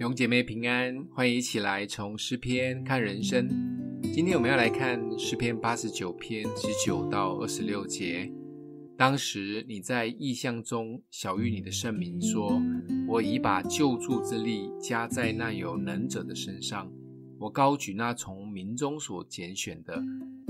弟兄姐妹平安，欢迎一起来从诗篇看人生。今天我们要来看诗篇八十九篇十九到二十六节。当时你在异象中晓諭你的圣名说：“我已把救助之力加在那有能者的身上，我高举那从民中所拣选的，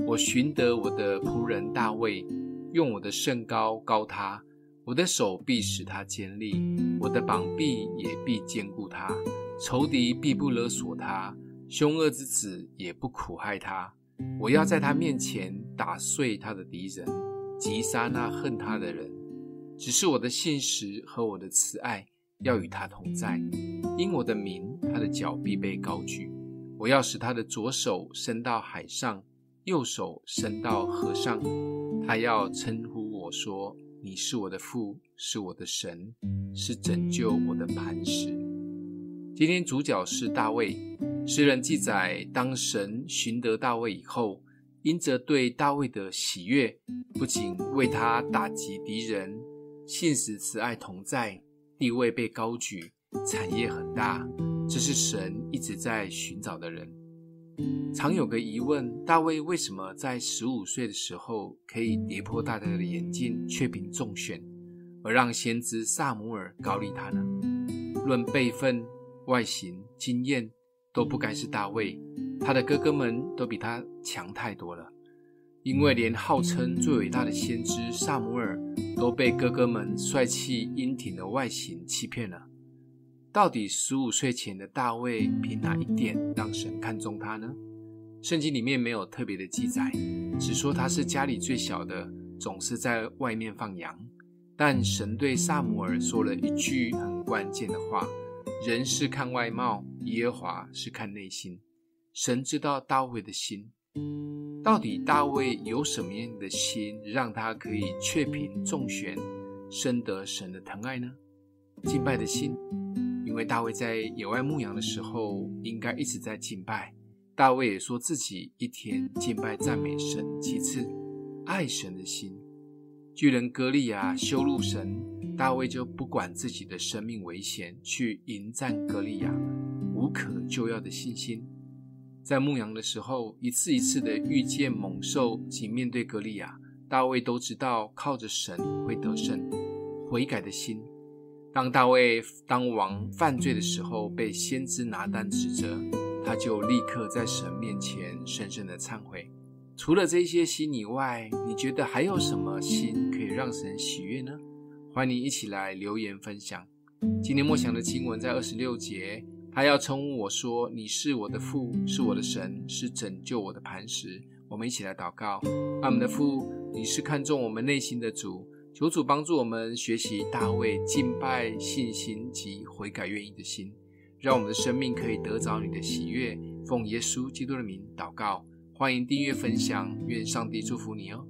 我寻得我的仆人大卫，用我的圣膏膏他。”我的手必使他坚立，我的膀臂也必坚固他。仇敌必不勒索他，凶恶之子也不苦害他。我要在他面前打碎他的敌人，击杀那恨他的人。只是我的信实和我的慈爱要与他同在，因我的名，他的脚必被高举。我要使他的左手伸到海上，右手伸到河上。他要称呼我说。你是我的父，是我的神，是拯救我的磐石。今天主角是大卫。诗人记载，当神寻得大卫以后，因着对大卫的喜悦，不仅为他打击敌人，信实慈爱同在，地位被高举，产业很大。这是神一直在寻找的人。常有个疑问：大卫为什么在十五岁的时候可以跌破大家的眼镜，却凭中选，而让先知撒母耳膏立他呢？论辈分、外形、经验，都不该是大卫，他的哥哥们都比他强太多了。因为连号称最伟大的先知撒母尔，都被哥哥们帅气英挺的外形欺骗了。到底十五岁前的大卫凭哪一点让神看中他呢？圣经里面没有特别的记载，只说他是家里最小的，总是在外面放羊。但神对撒母尔说了一句很关键的话：“人是看外貌，耶和华是看内心。”神知道大卫的心，到底大卫有什么样的心，让他可以却凭中选，深得神的疼爱呢？敬拜的心。因为大卫在野外牧羊的时候，应该一直在敬拜。大卫也说自己一天敬拜赞美神七次，爱神的心。巨人歌利亚羞辱神，大卫就不管自己的生命危险，去迎战歌利亚，无可救药的信心。在牧羊的时候，一次一次的遇见猛兽及面对歌利亚，大卫都知道靠着神会得胜，悔改的心。当大卫当王犯罪的时候，被先知拿单指责，他就立刻在神面前深深的忏悔。除了这些心以外，你觉得还有什么心可以让神喜悦呢？欢迎你一起来留言分享。今天默想的经文在二十六节，他要称呼我说：“你是我的父，是我的神，是拯救我的磐石。”我们一起来祷告：阿们的父，你是看重我们内心的主。求主帮助我们学习大卫敬拜、信心及悔改、愿意的心，让我们的生命可以得着你的喜悦。奉耶稣基督的名祷告，欢迎订阅分享，愿上帝祝福你哦。